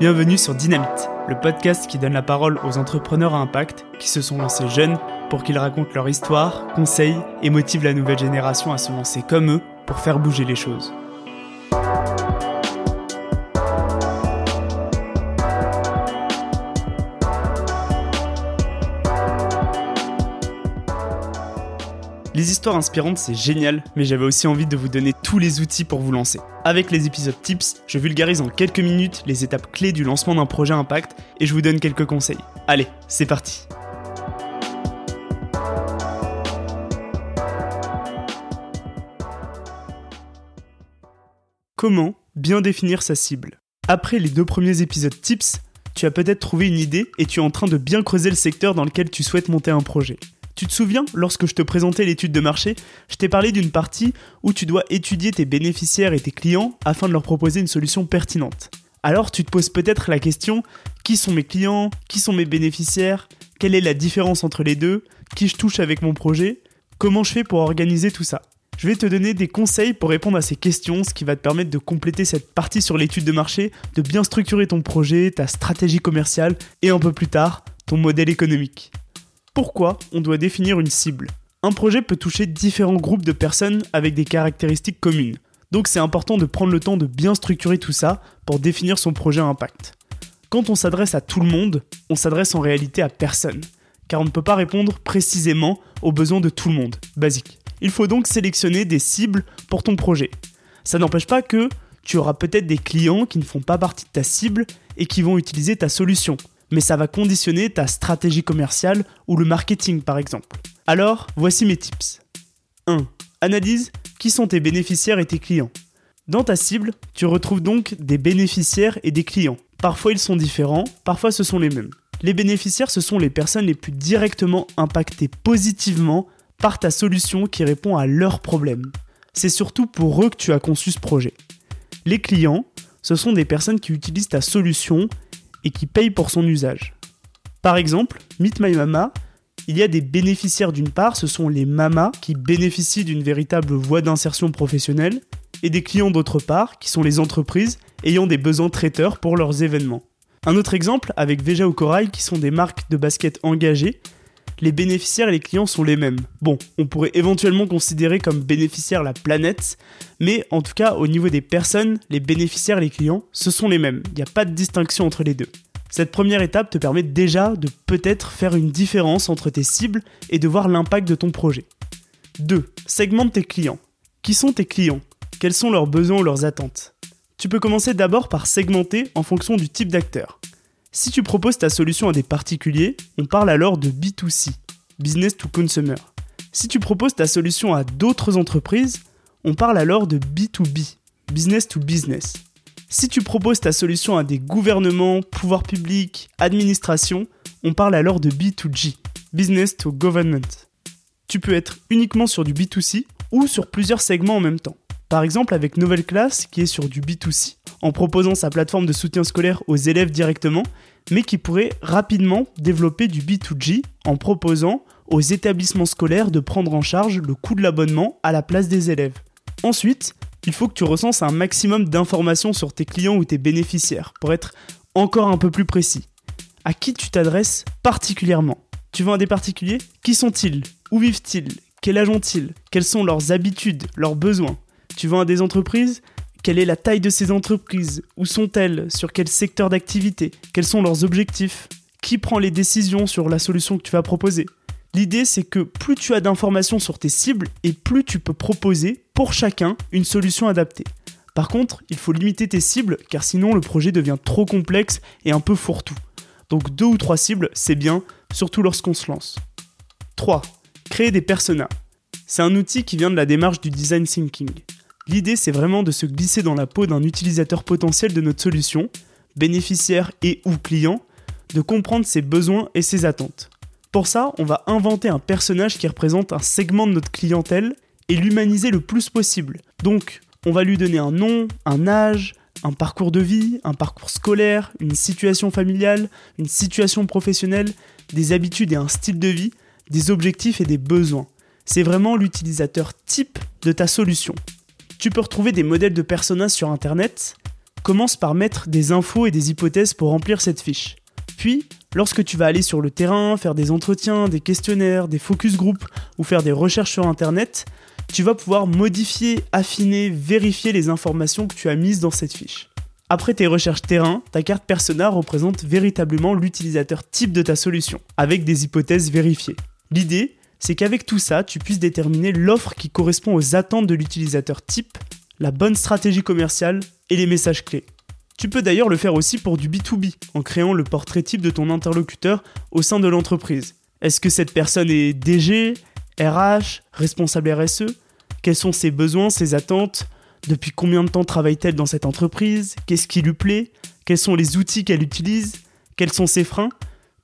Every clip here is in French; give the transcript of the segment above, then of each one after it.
Bienvenue sur Dynamite, le podcast qui donne la parole aux entrepreneurs à impact qui se sont lancés jeunes pour qu'ils racontent leur histoire, conseillent et motivent la nouvelle génération à se lancer comme eux pour faire bouger les choses. Les histoires inspirantes, c'est génial, mais j'avais aussi envie de vous donner tous les outils pour vous lancer. Avec les épisodes tips, je vulgarise en quelques minutes les étapes clés du lancement d'un projet impact et je vous donne quelques conseils. Allez, c'est parti Comment bien définir sa cible? Après les deux premiers épisodes tips, tu as peut-être trouvé une idée et tu es en train de bien creuser le secteur dans lequel tu souhaites monter un projet. Tu te souviens, lorsque je te présentais l'étude de marché, je t'ai parlé d'une partie où tu dois étudier tes bénéficiaires et tes clients afin de leur proposer une solution pertinente. Alors tu te poses peut-être la question, qui sont mes clients Qui sont mes bénéficiaires Quelle est la différence entre les deux Qui je touche avec mon projet Comment je fais pour organiser tout ça? Je vais te donner des conseils pour répondre à ces questions, ce qui va te permettre de compléter cette partie sur l'étude de marché, de bien structurer ton projet, ta stratégie commerciale et un peu plus tard, ton modèle économique. Pourquoi on doit définir une cible? Un projet peut toucher différents groupes de personnes avec des caractéristiques communes. Donc c'est important de prendre le temps de bien structurer tout ça pour définir son projet impact. Quand on s'adresse à tout le monde, on s'adresse en réalité à personne, car on ne peut pas répondre précisément aux besoins de tout le monde, basique. Il faut donc sélectionner des cibles pour ton projet. Ça n'empêche pas que tu auras peut-être des clients qui ne font pas partie de ta cible et qui vont utiliser ta solution mais ça va conditionner ta stratégie commerciale ou le marketing par exemple. Alors, voici mes tips. 1. Analyse qui sont tes bénéficiaires et tes clients. Dans ta cible, tu retrouves donc des bénéficiaires et des clients. Parfois ils sont différents, parfois ce sont les mêmes. Les bénéficiaires, ce sont les personnes les plus directement impactées positivement par ta solution qui répond à leurs problèmes. C'est surtout pour eux que tu as conçu ce projet. Les clients, ce sont des personnes qui utilisent ta solution et qui paye pour son usage. Par exemple, Meet My Mama, il y a des bénéficiaires d'une part, ce sont les mamas qui bénéficient d'une véritable voie d'insertion professionnelle, et des clients d'autre part, qui sont les entreprises ayant des besoins traiteurs pour leurs événements. Un autre exemple avec Veja ou Corail, qui sont des marques de basket engagées, les bénéficiaires et les clients sont les mêmes. Bon, on pourrait éventuellement considérer comme bénéficiaires la planète, mais en tout cas au niveau des personnes, les bénéficiaires et les clients, ce sont les mêmes. Il n'y a pas de distinction entre les deux. Cette première étape te permet déjà de peut-être faire une différence entre tes cibles et de voir l'impact de ton projet. 2. Segmente tes clients. Qui sont tes clients? Quels sont leurs besoins ou leurs attentes? Tu peux commencer d'abord par segmenter en fonction du type d'acteur. Si tu proposes ta solution à des particuliers, on parle alors de B2C, Business to Consumer. Si tu proposes ta solution à d'autres entreprises, on parle alors de B2B, Business to Business. Si tu proposes ta solution à des gouvernements, pouvoirs publics, administrations, on parle alors de B2G, Business to Government. Tu peux être uniquement sur du B2C ou sur plusieurs segments en même temps. Par exemple avec Nouvelle Classe qui est sur du B2C en proposant sa plateforme de soutien scolaire aux élèves directement, mais qui pourrait rapidement développer du B2G en proposant aux établissements scolaires de prendre en charge le coût de l'abonnement à la place des élèves. Ensuite, il faut que tu recenses un maximum d'informations sur tes clients ou tes bénéficiaires pour être encore un peu plus précis. À qui tu t'adresses particulièrement? Tu vends à des particuliers? Qui sont-ils? Où vivent-ils? Quel âge ont-ils? Quelles sont leurs habitudes, leurs besoins? Tu vends à des entreprises quelle est la taille de ces entreprises? Où sont-elles? Sur quel secteur d'activité? Quels sont leurs objectifs? Qui prend les décisions sur la solution que tu vas proposer? L'idée, c'est que plus tu as d'informations sur tes cibles et plus tu peux proposer pour chacun une solution adaptée. Par contre, il faut limiter tes cibles car sinon le projet devient trop complexe et un peu fourre-tout. Donc deux ou trois cibles, c'est bien, surtout lorsqu'on se lance. 3. Créer des personas. C'est un outil qui vient de la démarche du design thinking. L'idée, c'est vraiment de se glisser dans la peau d'un utilisateur potentiel de notre solution, bénéficiaire et ou client, de comprendre ses besoins et ses attentes. Pour ça, on va inventer un personnage qui représente un segment de notre clientèle et l'humaniser le plus possible. Donc, on va lui donner un nom, un âge, un parcours de vie, un parcours scolaire, une situation familiale, une situation professionnelle, des habitudes et un style de vie, des objectifs et des besoins. C'est vraiment l'utilisateur type de ta solution. Tu peux retrouver des modèles de personnages sur internet, commence par mettre des infos et des hypothèses pour remplir cette fiche. Puis, lorsque tu vas aller sur le terrain, faire des entretiens, des questionnaires, des focus group ou faire des recherches sur Internet, tu vas pouvoir modifier, affiner, vérifier les informations que tu as mises dans cette fiche. Après tes recherches terrain, ta carte persona représente véritablement l'utilisateur type de ta solution, avec des hypothèses vérifiées. L'idée, c'est qu'avec tout ça, tu puisses déterminer l'offre qui correspond aux attentes de l'utilisateur type, la bonne stratégie commerciale et les messages clés. Tu peux d'ailleurs le faire aussi pour du B2B, en créant le portrait type de ton interlocuteur au sein de l'entreprise. Est-ce que cette personne est DG, RH, responsable RSE Quels sont ses besoins, ses attentes? Depuis combien de temps travaille-t-elle dans cette entreprise? Qu'est-ce qui lui plaît? Quels sont les outils qu'elle utilise? Quels sont ses freins?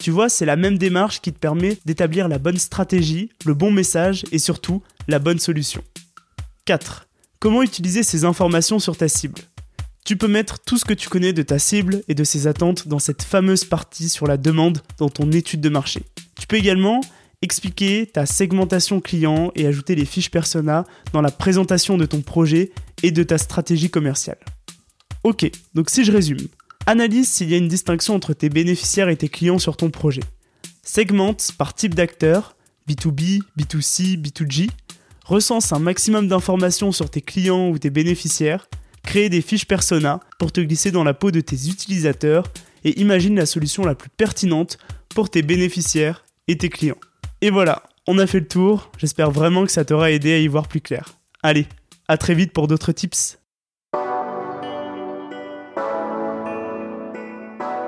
Tu vois, c'est la même démarche qui te permet d'établir la bonne stratégie, le bon message et surtout la bonne solution. 4. Comment utiliser ces informations sur ta cible? Tu peux mettre tout ce que tu connais de ta cible et de ses attentes dans cette fameuse partie sur la demande dans ton étude de marché. Tu peux également expliquer ta segmentation client et ajouter les fiches persona dans la présentation de ton projet et de ta stratégie commerciale. Ok, donc si je résume, analyse s'il y a une distinction entre tes bénéficiaires et tes clients sur ton projet. Segmente par type d'acteur, B2B, B2C, B2G. Recense un maximum d'informations sur tes clients ou tes bénéficiaires Créer des fiches persona pour te glisser dans la peau de tes utilisateurs et imagine la solution la plus pertinente pour tes bénéficiaires et tes clients. Et voilà, on a fait le tour, j'espère vraiment que ça t'aura aidé à y voir plus clair. Allez, à très vite pour d'autres tips.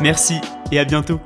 Merci et à bientôt